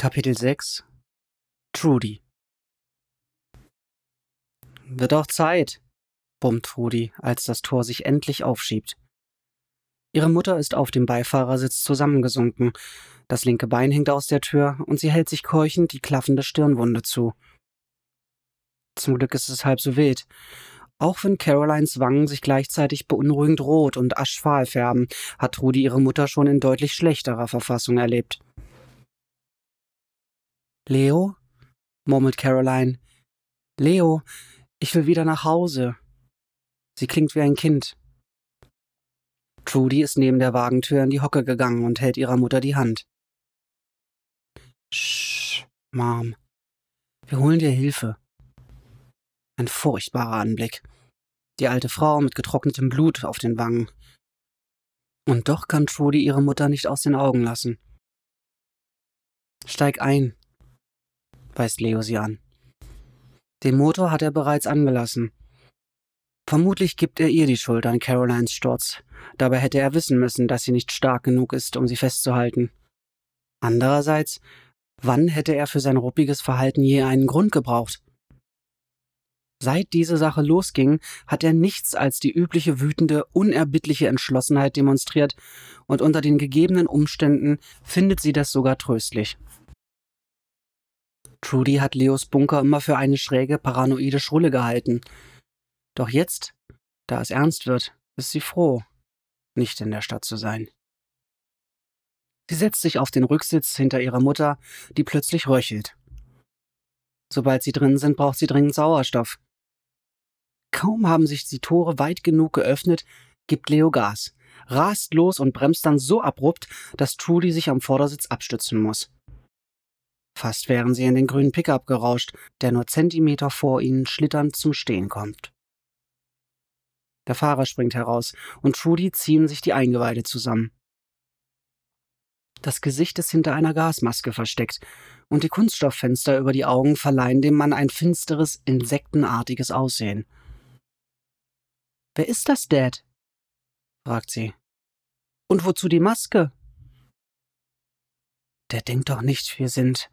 Kapitel 6 Trudy Wird auch Zeit, brummt Trudy, als das Tor sich endlich aufschiebt. Ihre Mutter ist auf dem Beifahrersitz zusammengesunken, das linke Bein hängt aus der Tür und sie hält sich keuchend die klaffende Stirnwunde zu. Zum Glück ist es halb so wild. Auch wenn Carolines Wangen sich gleichzeitig beunruhigend rot und aschfahl färben, hat Trudy ihre Mutter schon in deutlich schlechterer Verfassung erlebt. Leo? murmelt Caroline. Leo, ich will wieder nach Hause. Sie klingt wie ein Kind. Trudy ist neben der Wagentür in die Hocke gegangen und hält ihrer Mutter die Hand. Sch, Mom. Wir holen dir Hilfe. Ein furchtbarer Anblick. Die alte Frau mit getrocknetem Blut auf den Wangen. Und doch kann Trudy ihre Mutter nicht aus den Augen lassen. Steig ein, weist Leo sie an. Den Motor hat er bereits angelassen. Vermutlich gibt er ihr die Schuld an Carolines Sturz. Dabei hätte er wissen müssen, dass sie nicht stark genug ist, um sie festzuhalten. Andererseits, wann hätte er für sein ruppiges Verhalten je einen Grund gebraucht? Seit diese Sache losging, hat er nichts als die übliche wütende, unerbittliche Entschlossenheit demonstriert, und unter den gegebenen Umständen findet sie das sogar tröstlich. Trudy hat Leos Bunker immer für eine schräge, paranoide Schrulle gehalten. Doch jetzt, da es ernst wird, ist sie froh, nicht in der Stadt zu sein. Sie setzt sich auf den Rücksitz hinter ihrer Mutter, die plötzlich röchelt. Sobald sie drin sind, braucht sie dringend Sauerstoff. Kaum haben sich die Tore weit genug geöffnet, gibt Leo Gas, rast los und bremst dann so abrupt, dass Trudy sich am Vordersitz abstützen muss. Fast wären sie in den grünen Pickup gerauscht, der nur Zentimeter vor ihnen schlitternd zum Stehen kommt. Der Fahrer springt heraus und Trudy ziehen sich die Eingeweide zusammen. Das Gesicht ist hinter einer Gasmaske versteckt und die Kunststofffenster über die Augen verleihen dem Mann ein finsteres, insektenartiges Aussehen. Wer ist das, Dad? fragt sie. Und wozu die Maske? Der denkt doch nicht, wir sind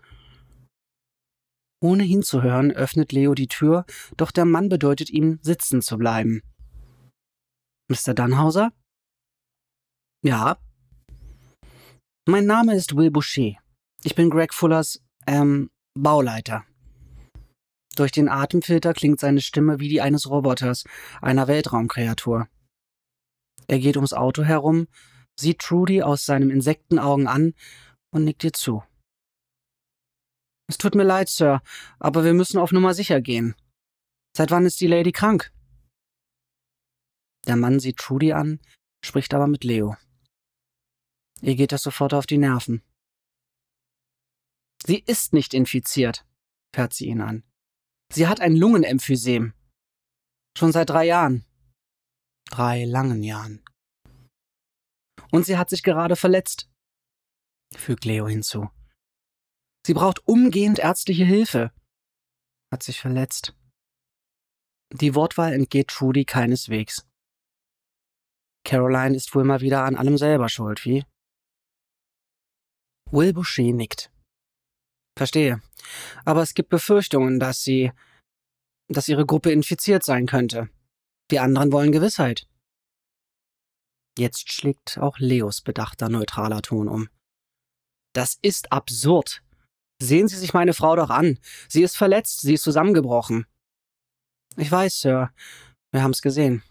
ohne hinzuhören, öffnet Leo die Tür, doch der Mann bedeutet ihm, sitzen zu bleiben. Mr. Dannhauser? Ja. Mein Name ist Will Boucher. Ich bin Greg Fullers, ähm, Bauleiter. Durch den Atemfilter klingt seine Stimme wie die eines Roboters, einer Weltraumkreatur. Er geht ums Auto herum, sieht Trudy aus seinen Insektenaugen an und nickt ihr zu. Es tut mir leid, Sir, aber wir müssen auf Nummer sicher gehen. Seit wann ist die Lady krank? Der Mann sieht Trudy an, spricht aber mit Leo. Ihr geht das sofort auf die Nerven. Sie ist nicht infiziert, fährt sie ihn an. Sie hat ein Lungenemphysem. Schon seit drei Jahren. Drei langen Jahren. Und sie hat sich gerade verletzt, fügt Leo hinzu. Sie braucht umgehend ärztliche Hilfe. Hat sich verletzt. Die Wortwahl entgeht Trudy keineswegs. Caroline ist wohl mal wieder an allem selber schuld, wie? Will Boucher nickt. Verstehe. Aber es gibt Befürchtungen, dass sie, dass ihre Gruppe infiziert sein könnte. Die anderen wollen Gewissheit. Jetzt schlägt auch Leos bedachter neutraler Ton um. Das ist absurd. Sehen Sie sich meine Frau doch an. Sie ist verletzt, sie ist zusammengebrochen. Ich weiß, Sir. Wir haben's gesehen.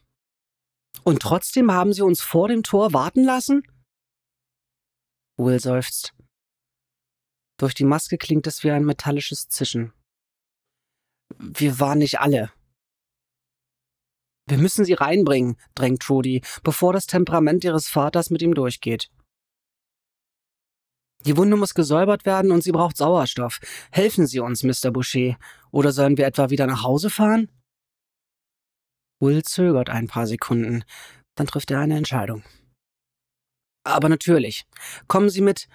Und trotzdem haben Sie uns vor dem Tor warten lassen? Will seufzt. Durch die Maske klingt es wie ein metallisches Zischen. Wir waren nicht alle. Wir müssen sie reinbringen, drängt Trudy, bevor das Temperament ihres Vaters mit ihm durchgeht. Die Wunde muss gesäubert werden und sie braucht Sauerstoff. Helfen Sie uns, Mr. Boucher. Oder sollen wir etwa wieder nach Hause fahren? Will zögert ein paar Sekunden. Dann trifft er eine Entscheidung. Aber natürlich. Kommen Sie mit.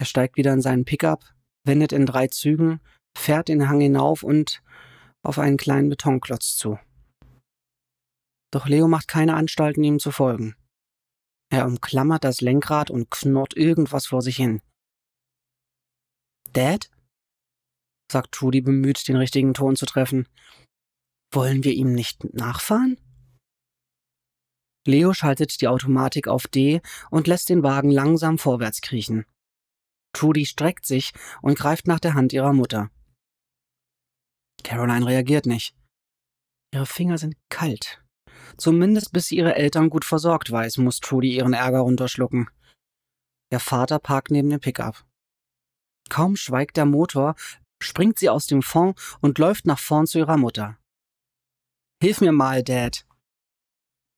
Er steigt wieder in seinen Pickup, wendet in drei Zügen, fährt den Hang hinauf und auf einen kleinen Betonklotz zu. Doch Leo macht keine Anstalten, ihm zu folgen. Er umklammert das Lenkrad und knurrt irgendwas vor sich hin. Dad? sagt Trudy bemüht, den richtigen Ton zu treffen. Wollen wir ihm nicht nachfahren? Leo schaltet die Automatik auf D und lässt den Wagen langsam vorwärts kriechen. Trudy streckt sich und greift nach der Hand ihrer Mutter. Caroline reagiert nicht. Ihre Finger sind kalt. Zumindest bis sie ihre Eltern gut versorgt weiß, muss Trudy ihren Ärger runterschlucken. Der Vater parkt neben dem Pickup. Kaum schweigt der Motor, springt sie aus dem Fond und läuft nach vorn zu ihrer Mutter. Hilf mir mal, Dad.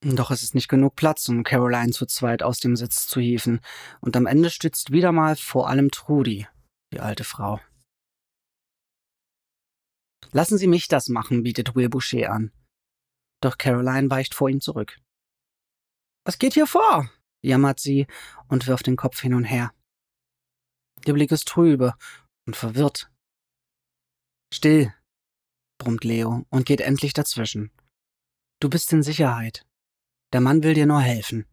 Doch es ist nicht genug Platz, um Caroline zu zweit aus dem Sitz zu hieven, und am Ende stützt wieder mal vor allem Trudy, die alte Frau. Lassen Sie mich das machen, bietet Will Boucher an. Doch Caroline weicht vor ihm zurück. Was geht hier vor? jammert sie und wirft den Kopf hin und her. Ihr Blick ist trübe und verwirrt. Still, brummt Leo und geht endlich dazwischen. Du bist in Sicherheit. Der Mann will dir nur helfen.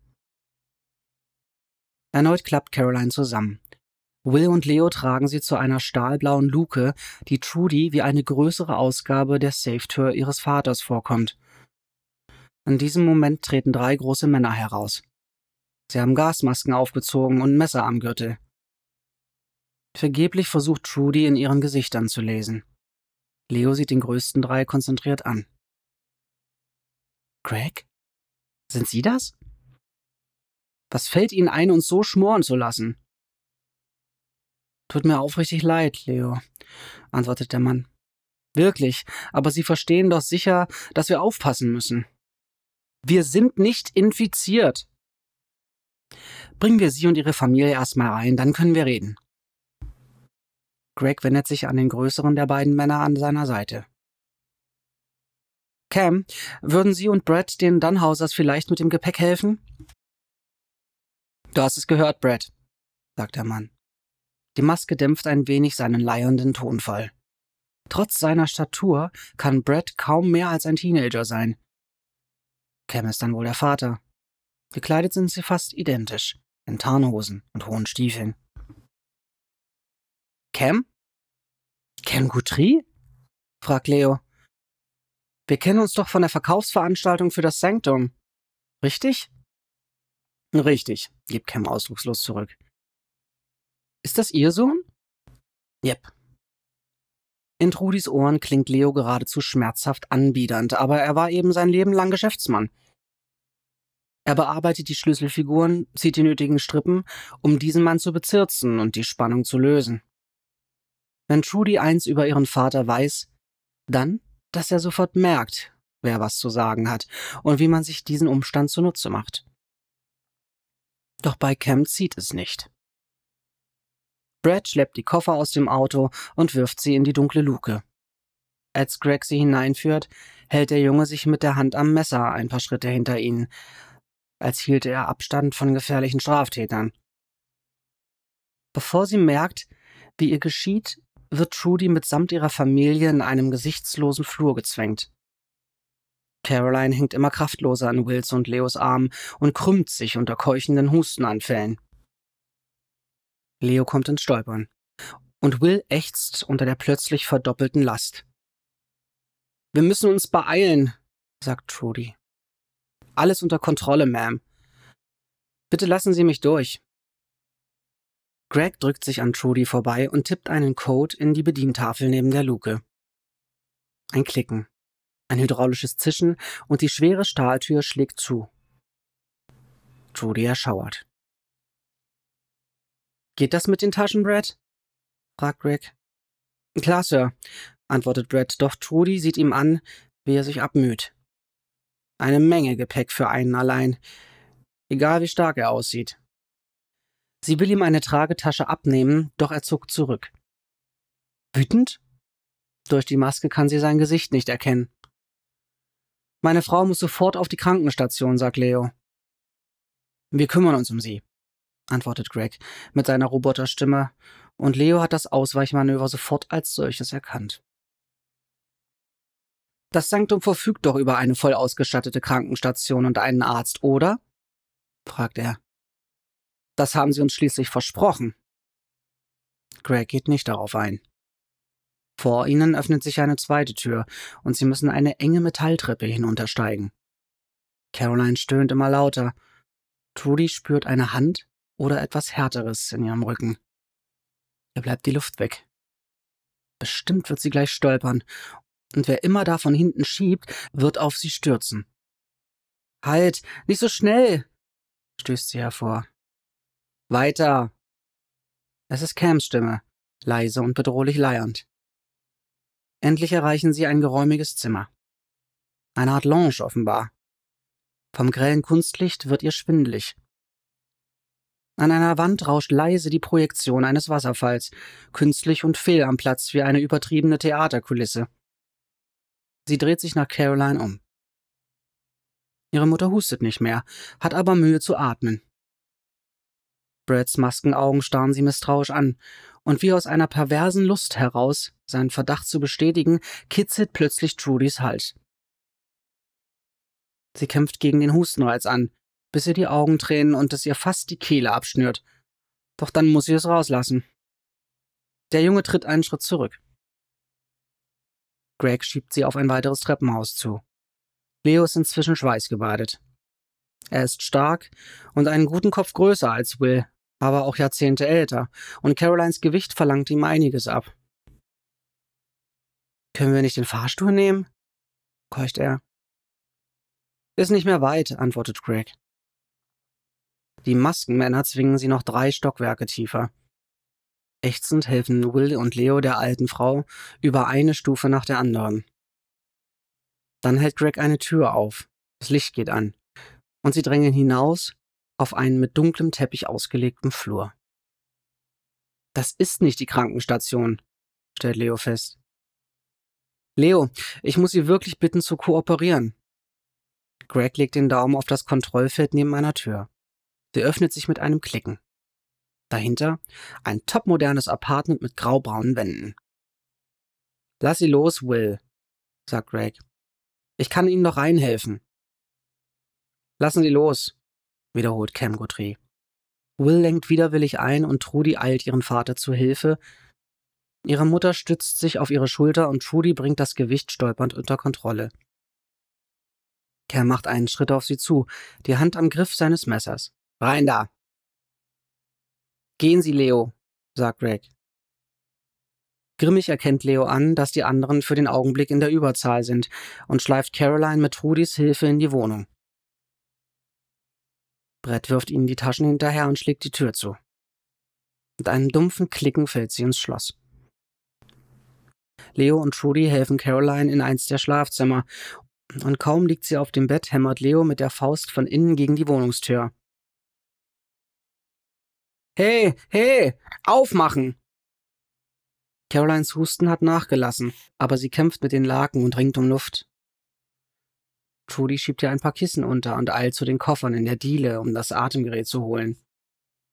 Erneut klappt Caroline zusammen. Will und Leo tragen sie zu einer stahlblauen Luke, die Trudy wie eine größere Ausgabe der Safe-Tür ihres Vaters vorkommt. In diesem Moment treten drei große Männer heraus. Sie haben Gasmasken aufgezogen und Messer am Gürtel. Vergeblich versucht Trudy in ihren Gesichtern zu lesen. Leo sieht den größten drei konzentriert an. Craig? Sind Sie das? Was fällt Ihnen ein, uns so schmoren zu lassen? Tut mir aufrichtig leid, Leo, antwortet der Mann. Wirklich, aber Sie verstehen doch sicher, dass wir aufpassen müssen. Wir sind nicht infiziert. Bringen wir Sie und Ihre Familie erstmal rein, dann können wir reden. Greg wendet sich an den größeren der beiden Männer an seiner Seite. Cam, würden Sie und Brad den Dunhausers vielleicht mit dem Gepäck helfen? Du hast es gehört, Brad, sagt der Mann. Die Maske dämpft ein wenig seinen leiernden Tonfall. Trotz seiner Statur kann Brad kaum mehr als ein Teenager sein. Cam ist dann wohl der Vater. Gekleidet sind sie fast identisch, in Tarnhosen und hohen Stiefeln. Cam? Cam Guthrie? fragt Leo. Wir kennen uns doch von der Verkaufsveranstaltung für das Sanctum. Richtig? Richtig, gibt Cam ausdruckslos zurück. Ist das Ihr Sohn? Yep. In Trudis Ohren klingt Leo geradezu schmerzhaft anbiedernd, aber er war eben sein Leben lang Geschäftsmann. Er bearbeitet die Schlüsselfiguren, zieht die nötigen Strippen, um diesen Mann zu bezirzen und die Spannung zu lösen. Wenn Trudy eins über ihren Vater weiß, dann, dass er sofort merkt, wer was zu sagen hat und wie man sich diesen Umstand zunutze macht. Doch bei Cam zieht es nicht. Brad schleppt die Koffer aus dem Auto und wirft sie in die dunkle Luke. Als Greg sie hineinführt, hält der Junge sich mit der Hand am Messer ein paar Schritte hinter ihnen, als hielte er Abstand von gefährlichen Straftätern. Bevor sie merkt, wie ihr geschieht, wird Trudy mitsamt ihrer Familie in einem gesichtslosen Flur gezwängt. Caroline hängt immer kraftloser an Wills und Leos Arm und krümmt sich unter keuchenden Hustenanfällen. Leo kommt ins Stolpern. Und Will ächzt unter der plötzlich verdoppelten Last. Wir müssen uns beeilen, sagt Trudy. Alles unter Kontrolle, Ma'am. Bitte lassen Sie mich durch. Greg drückt sich an Trudy vorbei und tippt einen Code in die Bedientafel neben der Luke. Ein Klicken, ein hydraulisches Zischen und die schwere Stahltür schlägt zu. Trudy erschauert. Geht das mit den Taschen, Brad? fragt Greg. Klar, Sir, antwortet Brad, doch Trudy sieht ihm an, wie er sich abmüht. Eine Menge Gepäck für einen allein, egal wie stark er aussieht. Sie will ihm eine Tragetasche abnehmen, doch er zuckt zurück. Wütend? Durch die Maske kann sie sein Gesicht nicht erkennen. Meine Frau muss sofort auf die Krankenstation, sagt Leo. Wir kümmern uns um sie antwortet Greg mit seiner Roboterstimme, und Leo hat das Ausweichmanöver sofort als solches erkannt. Das Sanktum verfügt doch über eine voll ausgestattete Krankenstation und einen Arzt, oder? fragt er. Das haben Sie uns schließlich versprochen. Greg geht nicht darauf ein. Vor ihnen öffnet sich eine zweite Tür und sie müssen eine enge Metalltreppe hinuntersteigen. Caroline stöhnt immer lauter. Trudy spürt eine Hand oder etwas Härteres in ihrem Rücken. Ihr bleibt die Luft weg. Bestimmt wird sie gleich stolpern, und wer immer da von hinten schiebt, wird auf sie stürzen. Halt, nicht so schnell, stößt sie hervor. Weiter. Es ist Cams Stimme, leise und bedrohlich leiernd. Endlich erreichen sie ein geräumiges Zimmer. Eine Art Lounge offenbar. Vom grellen Kunstlicht wird ihr schwindelig. An einer Wand rauscht leise die Projektion eines Wasserfalls, künstlich und fehl am Platz wie eine übertriebene Theaterkulisse. Sie dreht sich nach Caroline um. Ihre Mutter hustet nicht mehr, hat aber Mühe zu atmen. Brads Maskenaugen starren sie misstrauisch an, und wie aus einer perversen Lust heraus, seinen Verdacht zu bestätigen, kitzelt plötzlich Trudys Hals. Sie kämpft gegen den Hustenreiz an, bis ihr die Augen tränen und es ihr fast die Kehle abschnürt. Doch dann muss sie es rauslassen. Der Junge tritt einen Schritt zurück. Greg schiebt sie auf ein weiteres Treppenhaus zu. Leo ist inzwischen schweißgebadet. Er ist stark und einen guten Kopf größer als Will, aber auch Jahrzehnte älter, und Carolines Gewicht verlangt ihm einiges ab. Können wir nicht den Fahrstuhl nehmen? keucht er. Ist nicht mehr weit, antwortet Greg. Die Maskenmänner zwingen sie noch drei Stockwerke tiefer. Ächzend helfen Will und Leo der alten Frau über eine Stufe nach der anderen. Dann hält Greg eine Tür auf. Das Licht geht an. Und sie drängen hinaus auf einen mit dunklem Teppich ausgelegten Flur. Das ist nicht die Krankenstation, stellt Leo fest. Leo, ich muss Sie wirklich bitten zu kooperieren. Greg legt den Daumen auf das Kontrollfeld neben einer Tür. Sie öffnet sich mit einem Klicken. Dahinter ein topmodernes Apartment mit graubraunen Wänden. Lass sie los, Will, sagt Greg. Ich kann Ihnen noch reinhelfen. Lassen Sie los, wiederholt Cam Guthrie. Will lenkt widerwillig ein und Trudy eilt ihren Vater zu Hilfe. Ihre Mutter stützt sich auf ihre Schulter und Trudy bringt das Gewicht stolpernd unter Kontrolle. Cam macht einen Schritt auf sie zu, die Hand am Griff seines Messers. Rein da! Gehen Sie, Leo, sagt Greg. Grimmig erkennt Leo an, dass die anderen für den Augenblick in der Überzahl sind und schleift Caroline mit Trudys Hilfe in die Wohnung. Brett wirft ihnen die Taschen hinterher und schlägt die Tür zu. Mit einem dumpfen Klicken fällt sie ins Schloss. Leo und Trudy helfen Caroline in eins der Schlafzimmer, und kaum liegt sie auf dem Bett, hämmert Leo mit der Faust von innen gegen die Wohnungstür. Hey, hey, aufmachen! Carolines Husten hat nachgelassen, aber sie kämpft mit den Laken und ringt um Luft. Trudy schiebt ihr ein paar Kissen unter und eilt zu den Koffern in der Diele, um das Atemgerät zu holen.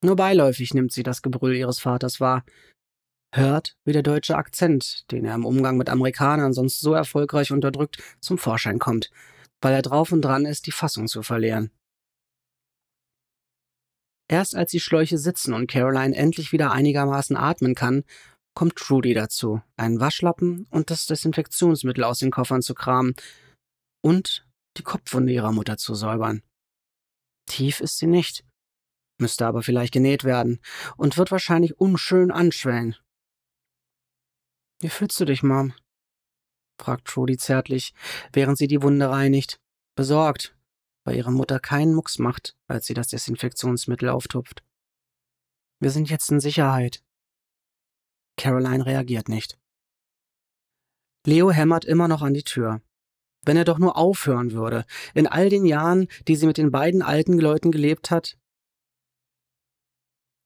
Nur beiläufig nimmt sie das Gebrüll ihres Vaters wahr, hört, wie der deutsche Akzent, den er im Umgang mit Amerikanern sonst so erfolgreich unterdrückt, zum Vorschein kommt, weil er drauf und dran ist, die Fassung zu verlieren. Erst als die Schläuche sitzen und Caroline endlich wieder einigermaßen atmen kann, kommt Trudy dazu, einen Waschlappen und das Desinfektionsmittel aus den Koffern zu kramen und die Kopfwunde ihrer Mutter zu säubern. Tief ist sie nicht, müsste aber vielleicht genäht werden und wird wahrscheinlich unschön anschwellen. Wie fühlst du dich, Mom? fragt Trudy zärtlich, während sie die Wunde reinigt. Besorgt, weil ihre Mutter keinen Mucks macht, als sie das Desinfektionsmittel auftupft. Wir sind jetzt in Sicherheit. Caroline reagiert nicht. Leo hämmert immer noch an die Tür. Wenn er doch nur aufhören würde, in all den Jahren, die sie mit den beiden alten Leuten gelebt hat.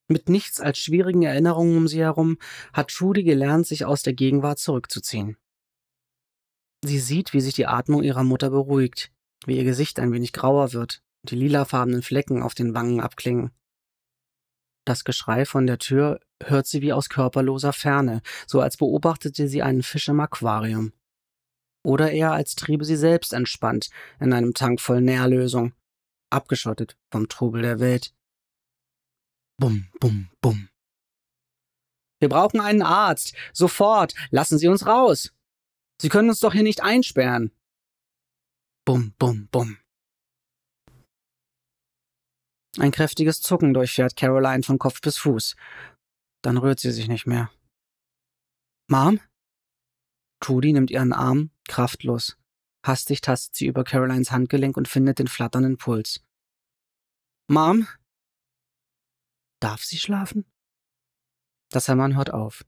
Mit nichts als schwierigen Erinnerungen um sie herum hat Trudy gelernt, sich aus der Gegenwart zurückzuziehen. Sie sieht, wie sich die Atmung ihrer Mutter beruhigt, wie ihr Gesicht ein wenig grauer wird, die lilafarbenen Flecken auf den Wangen abklingen. Das Geschrei von der Tür hört sie wie aus körperloser Ferne, so als beobachtete sie einen Fisch im Aquarium. Oder eher als triebe sie selbst entspannt in einem Tank voll Nährlösung, abgeschottet vom Trubel der Welt. Bum, bum, bum. Wir brauchen einen Arzt. Sofort. Lassen Sie uns raus. Sie können uns doch hier nicht einsperren. Bum, bum, bum. Ein kräftiges Zucken durchfährt Caroline von Kopf bis Fuß. Dann rührt sie sich nicht mehr. Mom? Trudy nimmt ihren Arm, kraftlos. Hastig tastet sie über Carolines Handgelenk und findet den flatternden Puls. Mom? Darf sie schlafen? Das Hämmern hört auf.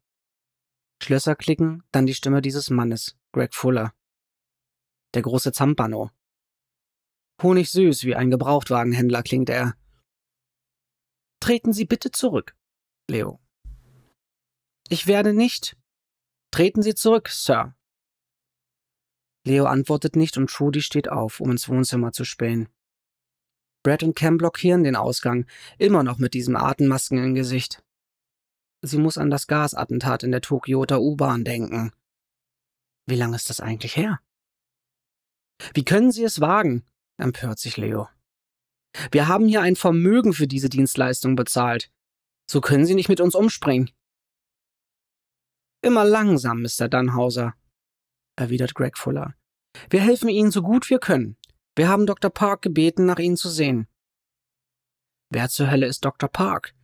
Schlösser klicken, dann die Stimme dieses Mannes, Greg Fuller. Der große Zampano. Honigsüß wie ein Gebrauchtwagenhändler klingt er. Treten Sie bitte zurück, Leo. Ich werde nicht. Treten Sie zurück, Sir. Leo antwortet nicht und Trudy steht auf, um ins Wohnzimmer zu spähen. Brad und Cam blockieren den Ausgang, immer noch mit diesem Atemmasken im Gesicht. Sie muss an das Gasattentat in der Tokioter U-Bahn denken. Wie lange ist das eigentlich her? Wie können Sie es wagen? empört sich Leo. Wir haben hier ein Vermögen für diese Dienstleistung bezahlt. So können Sie nicht mit uns umspringen. Immer langsam, Mr. Dunhauser, erwidert Greg Fuller. Wir helfen Ihnen so gut wir können. Wir haben Dr. Park gebeten, nach Ihnen zu sehen. Wer zur Hölle ist Dr. Park?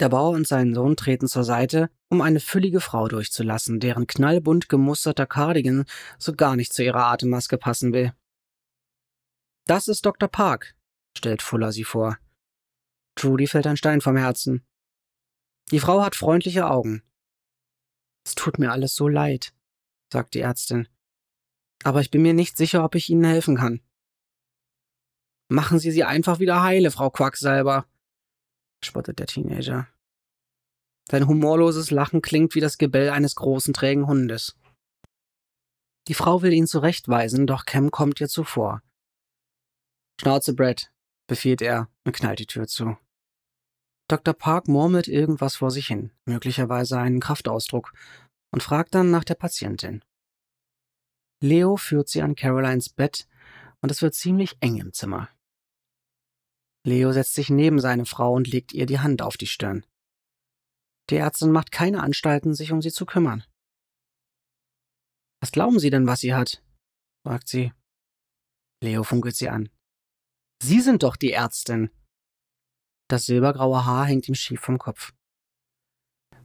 Der Bauer und sein Sohn treten zur Seite, um eine füllige Frau durchzulassen, deren knallbunt gemusterter Cardigan so gar nicht zu ihrer Atemmaske passen will. Das ist Dr. Park, stellt Fuller sie vor. Trudy fällt ein Stein vom Herzen. Die Frau hat freundliche Augen. Es tut mir alles so leid, sagt die Ärztin. Aber ich bin mir nicht sicher, ob ich Ihnen helfen kann. Machen Sie sie einfach wieder heile, Frau Quacksalber, spottet der Teenager. Sein humorloses Lachen klingt wie das Gebell eines großen, trägen Hundes. Die Frau will ihn zurechtweisen, doch Cam kommt ihr zuvor. Schnauze, Brad, befiehlt er und knallt die Tür zu. Dr. Park murmelt irgendwas vor sich hin, möglicherweise einen Kraftausdruck, und fragt dann nach der Patientin. Leo führt sie an Carolines Bett und es wird ziemlich eng im Zimmer. Leo setzt sich neben seine Frau und legt ihr die Hand auf die Stirn. Die Ärztin macht keine Anstalten, sich um sie zu kümmern. Was glauben Sie denn, was sie hat? fragt sie. Leo funkelt sie an. Sie sind doch die Ärztin. Das silbergraue Haar hängt ihm schief vom Kopf.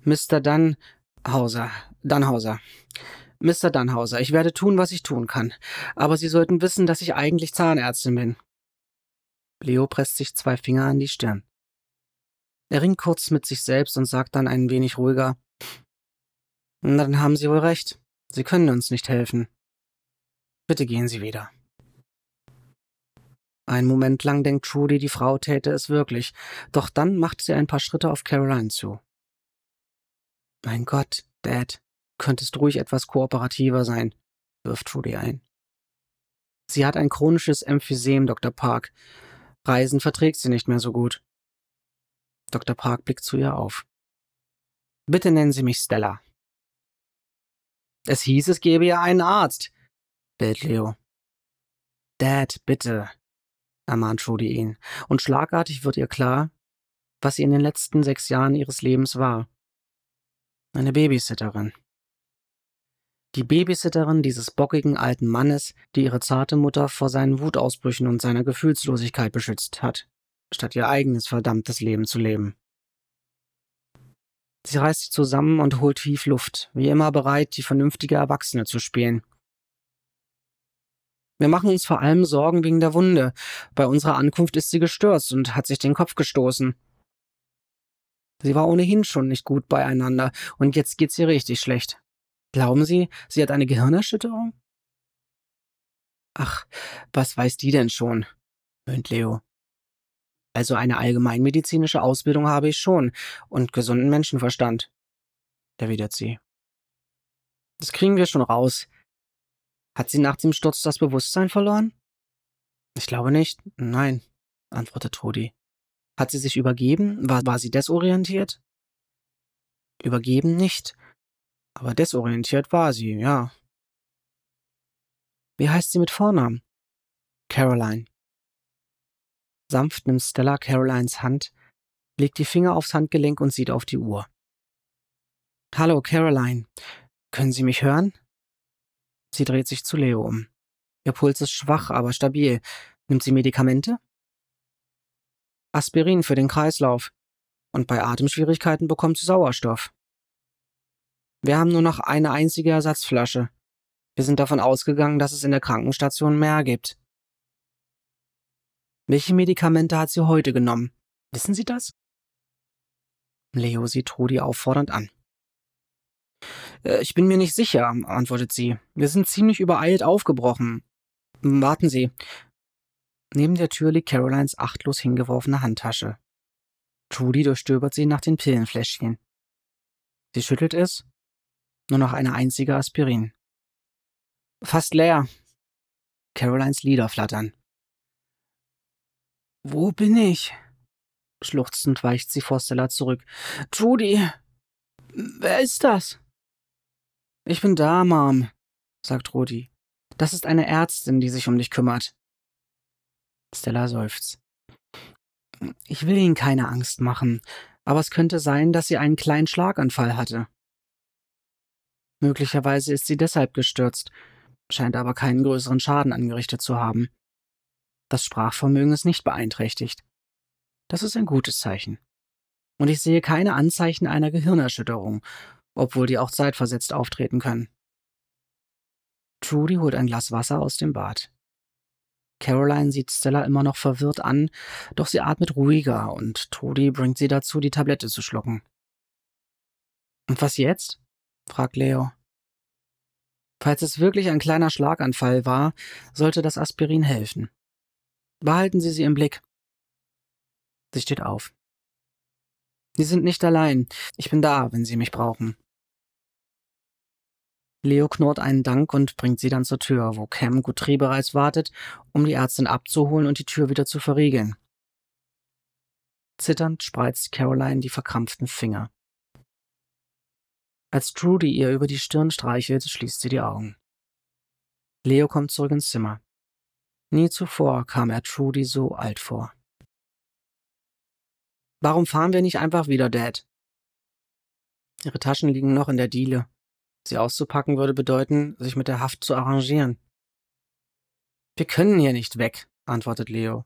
Mr. Dunhauser, Dunhauser. Mr. Dunhauser, ich werde tun, was ich tun kann. Aber Sie sollten wissen, dass ich eigentlich Zahnärztin bin. Leo presst sich zwei Finger an die Stirn. Er ringt kurz mit sich selbst und sagt dann ein wenig ruhiger. Dann haben Sie wohl recht. Sie können uns nicht helfen. Bitte gehen Sie wieder. Ein Moment lang denkt Trudy, die Frau täte es wirklich, doch dann macht sie ein paar Schritte auf Caroline zu. Mein Gott, Dad, könntest ruhig etwas kooperativer sein, wirft Trudy ein. Sie hat ein chronisches Emphysem, Dr. Park. Reisen verträgt sie nicht mehr so gut. Dr. Park blickt zu ihr auf. Bitte nennen Sie mich Stella. Es hieß, es gäbe ja einen Arzt, bellt Leo. Dad, bitte, ermahnt Trudy ihn, und schlagartig wird ihr klar, was sie in den letzten sechs Jahren ihres Lebens war. Eine Babysitterin. Die Babysitterin dieses bockigen alten Mannes, die ihre zarte Mutter vor seinen Wutausbrüchen und seiner Gefühlslosigkeit beschützt hat, statt ihr eigenes verdammtes Leben zu leben. Sie reißt sich zusammen und holt tief Luft, wie immer bereit, die vernünftige Erwachsene zu spielen, wir machen uns vor allem Sorgen wegen der Wunde. Bei unserer Ankunft ist sie gestürzt und hat sich den Kopf gestoßen. Sie war ohnehin schon nicht gut beieinander und jetzt geht's ihr richtig schlecht. Glauben Sie, sie hat eine Gehirnerschütterung? Ach, was weiß die denn schon? höhnt Leo. Also eine allgemeinmedizinische Ausbildung habe ich schon und gesunden Menschenverstand, erwidert sie. Das kriegen wir schon raus. Hat sie nach dem Sturz das Bewusstsein verloren? Ich glaube nicht. Nein, antwortet Trudi. Hat sie sich übergeben? War, war sie desorientiert? Übergeben nicht. Aber desorientiert war sie, ja. Wie heißt sie mit Vornamen? Caroline. Sanft nimmt Stella Carolines Hand, legt die Finger aufs Handgelenk und sieht auf die Uhr. Hallo, Caroline. Können Sie mich hören? Sie dreht sich zu Leo um. Ihr Puls ist schwach, aber stabil. Nimmt sie Medikamente? Aspirin für den Kreislauf. Und bei Atemschwierigkeiten bekommt sie Sauerstoff. Wir haben nur noch eine einzige Ersatzflasche. Wir sind davon ausgegangen, dass es in der Krankenstation mehr gibt. Welche Medikamente hat sie heute genommen? Wissen Sie das? Leo sieht Trudi auffordernd an. Äh, ich bin mir nicht sicher, antwortet sie. Wir sind ziemlich übereilt aufgebrochen. Warten Sie. Neben der Tür liegt Carolines achtlos hingeworfene Handtasche. Trudy durchstöbert sie nach den Pillenfläschchen. Sie schüttelt es. Nur noch eine einzige Aspirin. Fast leer. Carolines Lieder flattern. Wo bin ich? Schluchzend weicht sie vor Stella zurück. Trudy, wer ist das? Ich bin da, Mom, sagt Rudi. Das ist eine Ärztin, die sich um dich kümmert. Stella seufzt. Ich will Ihnen keine Angst machen, aber es könnte sein, dass sie einen kleinen Schlaganfall hatte. Möglicherweise ist sie deshalb gestürzt, scheint aber keinen größeren Schaden angerichtet zu haben. Das Sprachvermögen ist nicht beeinträchtigt. Das ist ein gutes Zeichen. Und ich sehe keine Anzeichen einer Gehirnerschütterung obwohl die auch zeitversetzt auftreten können. Trudy holt ein Glas Wasser aus dem Bad. Caroline sieht Stella immer noch verwirrt an, doch sie atmet ruhiger und Trudy bringt sie dazu, die Tablette zu schlucken. Und was jetzt? fragt Leo. Falls es wirklich ein kleiner Schlaganfall war, sollte das Aspirin helfen. Behalten Sie sie im Blick. Sie steht auf. Sie sind nicht allein. Ich bin da, wenn Sie mich brauchen. Leo knurrt einen Dank und bringt sie dann zur Tür, wo Cam Guthrie bereits wartet, um die Ärztin abzuholen und die Tür wieder zu verriegeln. Zitternd spreizt Caroline die verkrampften Finger. Als Trudy ihr über die Stirn streichelt, schließt sie die Augen. Leo kommt zurück ins Zimmer. Nie zuvor kam er Trudy so alt vor. Warum fahren wir nicht einfach wieder, Dad? Ihre Taschen liegen noch in der Diele. Sie auszupacken würde bedeuten, sich mit der Haft zu arrangieren. Wir können hier nicht weg, antwortet Leo.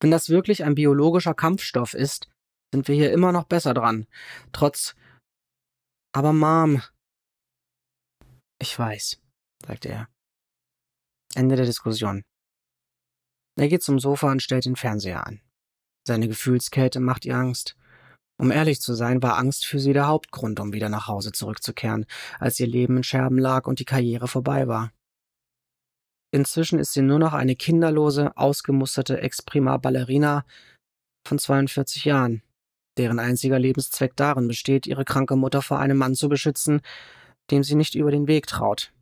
Wenn das wirklich ein biologischer Kampfstoff ist, sind wir hier immer noch besser dran. Trotz. Aber Mom. Ich weiß, sagt er. Ende der Diskussion. Er geht zum Sofa und stellt den Fernseher an. Seine Gefühlskälte macht ihr Angst. Um ehrlich zu sein, war Angst für sie der Hauptgrund, um wieder nach Hause zurückzukehren, als ihr Leben in Scherben lag und die Karriere vorbei war. Inzwischen ist sie nur noch eine kinderlose, ausgemusterte Ex-Prima-Ballerina von 42 Jahren, deren einziger Lebenszweck darin besteht, ihre kranke Mutter vor einem Mann zu beschützen, dem sie nicht über den Weg traut.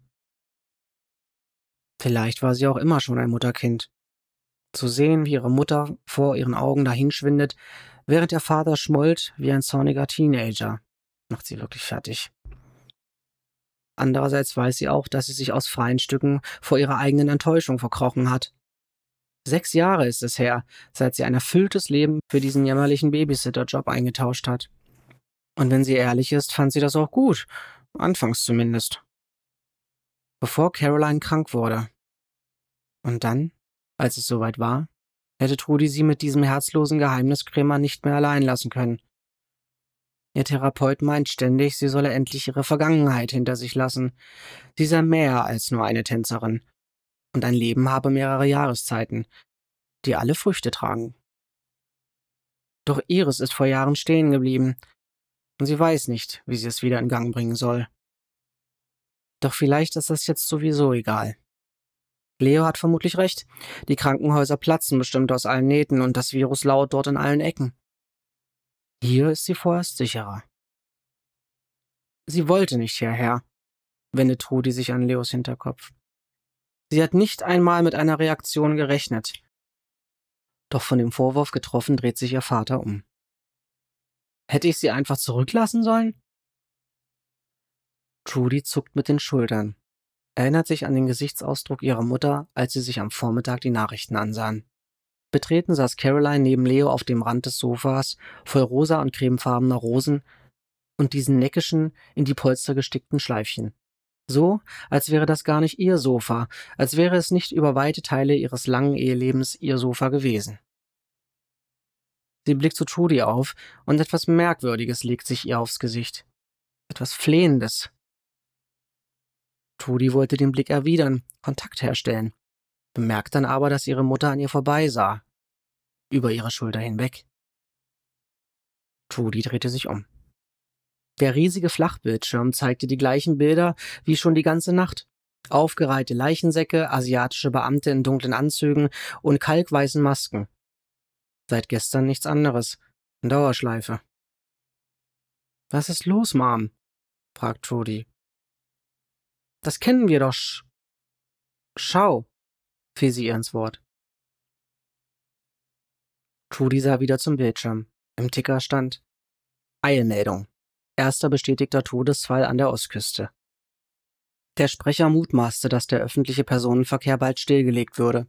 Vielleicht war sie auch immer schon ein Mutterkind. Zu sehen, wie ihre Mutter vor ihren Augen dahinschwindet, während der Vater schmollt wie ein zorniger Teenager. Macht sie wirklich fertig. Andererseits weiß sie auch, dass sie sich aus freien Stücken vor ihrer eigenen Enttäuschung verkrochen hat. Sechs Jahre ist es her, seit sie ein erfülltes Leben für diesen jämmerlichen Babysitter-Job eingetauscht hat. Und wenn sie ehrlich ist, fand sie das auch gut. Anfangs zumindest. Bevor Caroline krank wurde. Und dann, als es soweit war, hätte Trudi sie mit diesem herzlosen Geheimniskrämer nicht mehr allein lassen können. Ihr Therapeut meint ständig, sie solle endlich ihre Vergangenheit hinter sich lassen. Sie sei mehr als nur eine Tänzerin. Und ein Leben habe mehrere Jahreszeiten, die alle Früchte tragen. Doch Iris ist vor Jahren stehen geblieben, und sie weiß nicht, wie sie es wieder in Gang bringen soll. Doch vielleicht ist das jetzt sowieso egal. Leo hat vermutlich recht. Die Krankenhäuser platzen bestimmt aus allen Nähten und das Virus lauert dort in allen Ecken. Hier ist sie vorerst sicherer. Sie wollte nicht hierher, wendet Trudi sich an Leos Hinterkopf. Sie hat nicht einmal mit einer Reaktion gerechnet. Doch von dem Vorwurf getroffen dreht sich ihr Vater um. Hätte ich sie einfach zurücklassen sollen? Trudy zuckt mit den Schultern erinnert sich an den Gesichtsausdruck ihrer Mutter, als sie sich am Vormittag die Nachrichten ansahen. Betreten saß Caroline neben Leo auf dem Rand des Sofas, voll rosa und cremefarbener Rosen und diesen neckischen, in die Polster gestickten Schleifchen. So, als wäre das gar nicht ihr Sofa, als wäre es nicht über weite Teile ihres langen Ehelebens ihr Sofa gewesen. Sie blickt zu Trudy auf, und etwas Merkwürdiges legt sich ihr aufs Gesicht. Etwas Flehendes. Trudy wollte den Blick erwidern, Kontakt herstellen, bemerkt dann aber, dass ihre Mutter an ihr vorbeisah, über ihre Schulter hinweg. Trudy drehte sich um. Der riesige Flachbildschirm zeigte die gleichen Bilder wie schon die ganze Nacht. Aufgereihte Leichensäcke, asiatische Beamte in dunklen Anzügen und kalkweißen Masken. Seit gestern nichts anderes. Dauerschleife. Was ist los, Mom? fragt Trudy. Das kennen wir doch. Sch Schau, fiel sie ihr ins Wort. Trudy sah wieder zum Bildschirm. Im Ticker stand Eilmeldung. Erster bestätigter Todesfall an der Ostküste. Der Sprecher mutmaßte, dass der öffentliche Personenverkehr bald stillgelegt würde.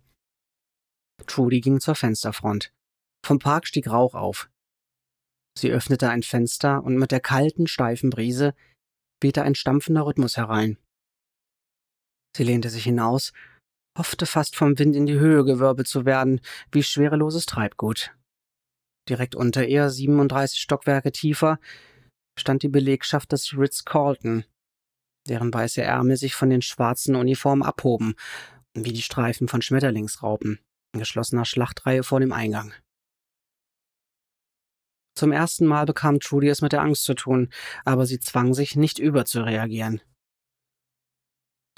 Trudy ging zur Fensterfront. Vom Park stieg Rauch auf. Sie öffnete ein Fenster und mit der kalten, steifen Brise wehte ein stampfender Rhythmus herein. Sie lehnte sich hinaus, hoffte fast vom Wind in die Höhe gewirbelt zu werden, wie schwereloses Treibgut. Direkt unter ihr, 37 Stockwerke tiefer, stand die Belegschaft des Ritz-Carlton, deren weiße Ärmel sich von den schwarzen Uniformen abhoben, wie die Streifen von Schmetterlingsraupen, in geschlossener Schlachtreihe vor dem Eingang. Zum ersten Mal bekam Trudy es mit der Angst zu tun, aber sie zwang sich, nicht überzureagieren.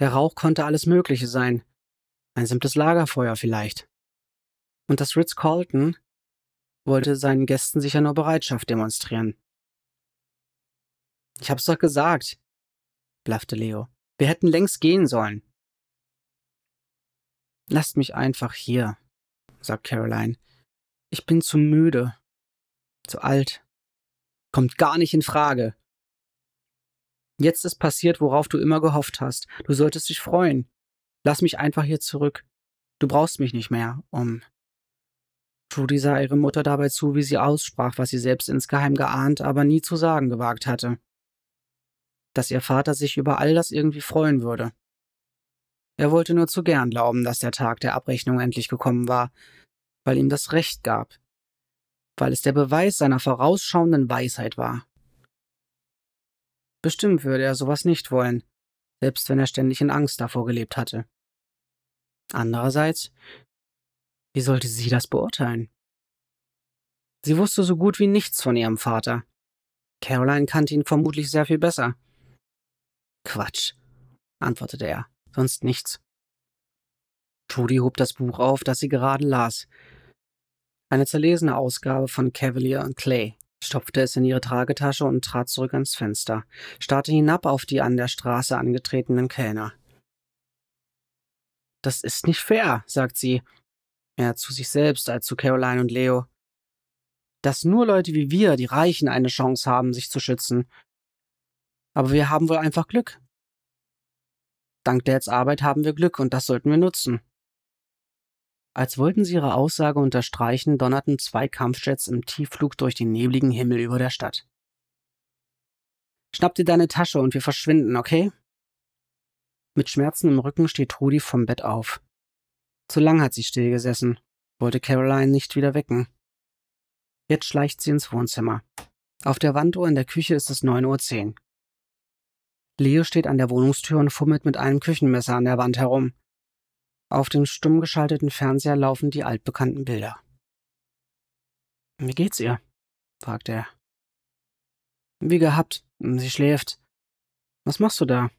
Der Rauch konnte alles Mögliche sein. Ein simples Lagerfeuer vielleicht. Und das Ritz-Carlton wollte seinen Gästen sicher nur Bereitschaft demonstrieren. Ich hab's doch gesagt, blaffte Leo. Wir hätten längst gehen sollen. Lasst mich einfach hier, sagt Caroline. Ich bin zu müde. Zu alt. Kommt gar nicht in Frage. Jetzt ist passiert, worauf du immer gehofft hast. Du solltest dich freuen. Lass mich einfach hier zurück. Du brauchst mich nicht mehr, um. Trudy sah ihre Mutter dabei zu, wie sie aussprach, was sie selbst insgeheim geahnt, aber nie zu sagen gewagt hatte dass ihr Vater sich über all das irgendwie freuen würde. Er wollte nur zu gern glauben, dass der Tag der Abrechnung endlich gekommen war, weil ihm das Recht gab, weil es der Beweis seiner vorausschauenden Weisheit war. Bestimmt würde er sowas nicht wollen, selbst wenn er ständig in Angst davor gelebt hatte. Andererseits, wie sollte sie das beurteilen? Sie wusste so gut wie nichts von ihrem Vater. Caroline kannte ihn vermutlich sehr viel besser. Quatsch, antwortete er, sonst nichts. Trudy hob das Buch auf, das sie gerade las. Eine zerlesene Ausgabe von Cavalier und Clay, stopfte es in ihre Tragetasche und trat zurück ans Fenster, starrte hinab auf die an der Straße angetretenen Kellner. Das ist nicht fair, sagt sie, mehr zu sich selbst als zu Caroline und Leo. Dass nur Leute wie wir, die Reichen, eine Chance haben, sich zu schützen, aber wir haben wohl einfach Glück. Dank Dads Arbeit haben wir Glück und das sollten wir nutzen. Als wollten sie ihre Aussage unterstreichen, donnerten zwei Kampfjets im Tiefflug durch den nebligen Himmel über der Stadt. Schnapp dir deine Tasche und wir verschwinden, okay? Mit Schmerzen im Rücken steht Rudi vom Bett auf. Zu lang hat sie stillgesessen, wollte Caroline nicht wieder wecken. Jetzt schleicht sie ins Wohnzimmer. Auf der Wanduhr in der Küche ist es 9.10 Uhr. Leo steht an der Wohnungstür und fummelt mit einem Küchenmesser an der Wand herum. Auf dem stumm geschalteten Fernseher laufen die altbekannten Bilder. Wie geht's ihr? fragt er. Wie gehabt. Sie schläft. Was machst du da?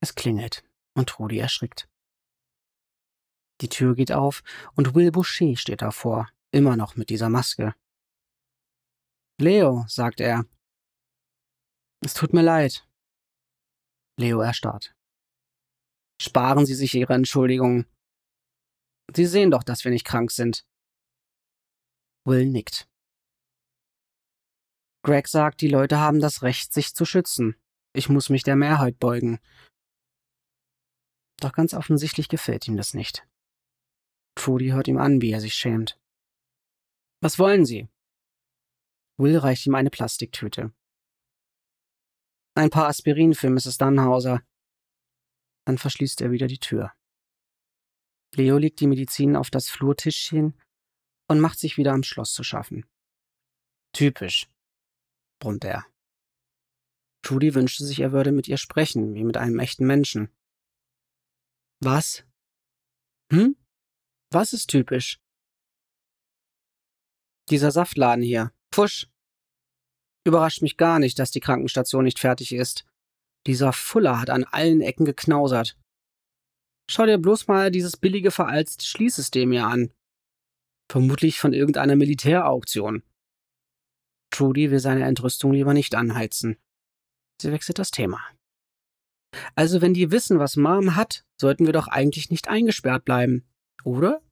Es klingelt und Trudi erschrickt. Die Tür geht auf und Will Boucher steht davor, immer noch mit dieser Maske. Leo, sagt er, es tut mir leid. Leo erstarrt. Sparen Sie sich Ihre Entschuldigungen. Sie sehen doch, dass wir nicht krank sind. Will nickt. Greg sagt, die Leute haben das Recht, sich zu schützen. Ich muss mich der Mehrheit beugen. Doch ganz offensichtlich gefällt ihm das nicht. Trudy hört ihm an, wie er sich schämt. Was wollen Sie? Will reicht ihm eine Plastiktüte. Ein paar Aspirin für Mrs. Dannhauser. Dann verschließt er wieder die Tür. Leo legt die Medizin auf das Flurtischchen und macht sich wieder am Schloss zu schaffen. Typisch, brummt er. Trudy wünschte sich, er würde mit ihr sprechen, wie mit einem echten Menschen. Was? Hm? Was ist typisch? Dieser Saftladen hier. Pfusch. Überrascht mich gar nicht, dass die Krankenstation nicht fertig ist. Dieser Fuller hat an allen Ecken geknausert. Schau dir bloß mal dieses billige veralzte Schließsystem hier an. Vermutlich von irgendeiner Militärauktion. Trudy will seine Entrüstung lieber nicht anheizen. Sie wechselt das Thema. Also, wenn die wissen, was Mom hat, sollten wir doch eigentlich nicht eingesperrt bleiben, oder?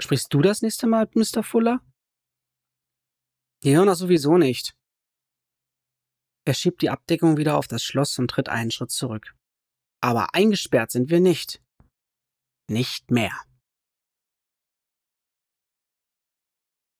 Sprichst du das nächste Mal, Mr. Fuller? Die hören das sowieso nicht. Er schiebt die Abdeckung wieder auf das Schloss und tritt einen Schritt zurück. Aber eingesperrt sind wir nicht. Nicht mehr.